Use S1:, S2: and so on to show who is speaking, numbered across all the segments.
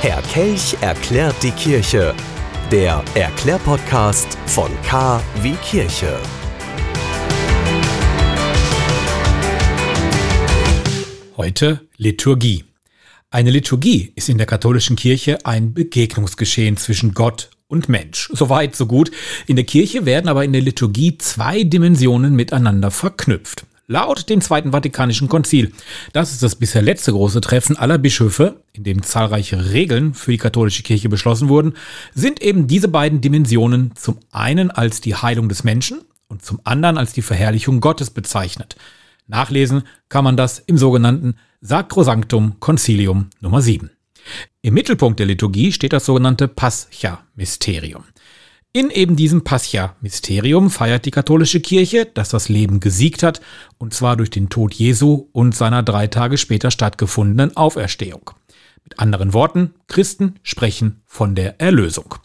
S1: Kelch erklärt die Kirche. Der Erklärpodcast von K wie Kirche.
S2: Heute Liturgie. Eine Liturgie ist in der katholischen Kirche ein Begegnungsgeschehen zwischen Gott und Mensch. Soweit, so gut. In der Kirche werden aber in der Liturgie zwei Dimensionen miteinander verknüpft. Laut dem Zweiten Vatikanischen Konzil, das ist das bisher letzte große Treffen aller Bischöfe, in dem zahlreiche Regeln für die katholische Kirche beschlossen wurden, sind eben diese beiden Dimensionen zum einen als die Heilung des Menschen und zum anderen als die Verherrlichung Gottes bezeichnet. Nachlesen kann man das im sogenannten Sacrosanctum Concilium Nummer 7. Im Mittelpunkt der Liturgie steht das sogenannte Pascha-Mysterium. In eben diesem Pascha-Mysterium feiert die katholische Kirche, dass das Leben gesiegt hat, und zwar durch den Tod Jesu und seiner drei Tage später stattgefundenen Auferstehung. Mit anderen Worten, Christen sprechen von der Erlösung.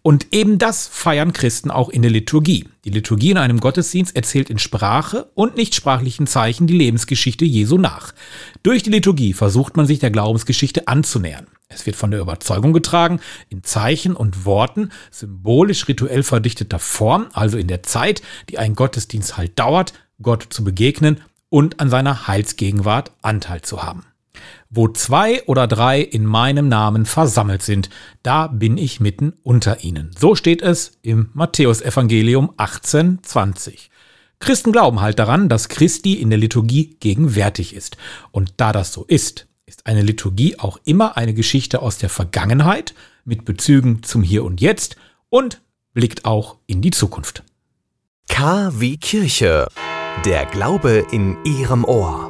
S2: Und eben das feiern Christen auch in der Liturgie. Die Liturgie in einem Gottesdienst erzählt in Sprache und nicht sprachlichen Zeichen die Lebensgeschichte Jesu nach. Durch die Liturgie versucht man sich der Glaubensgeschichte anzunähern. Es wird von der Überzeugung getragen, in Zeichen und Worten, symbolisch rituell verdichteter Form, also in der Zeit, die ein Gottesdienst halt dauert, Gott zu begegnen und an seiner Heilsgegenwart Anteil zu haben. Wo zwei oder drei in meinem Namen versammelt sind, da bin ich mitten unter ihnen. So steht es im Matthäusevangelium 18,20. Christen glauben halt daran, dass Christi in der Liturgie gegenwärtig ist. Und da das so ist, ist eine Liturgie auch immer eine Geschichte aus der Vergangenheit mit Bezügen zum Hier und Jetzt und blickt auch in die Zukunft.
S1: K wie Kirche. Der Glaube in Ihrem Ohr.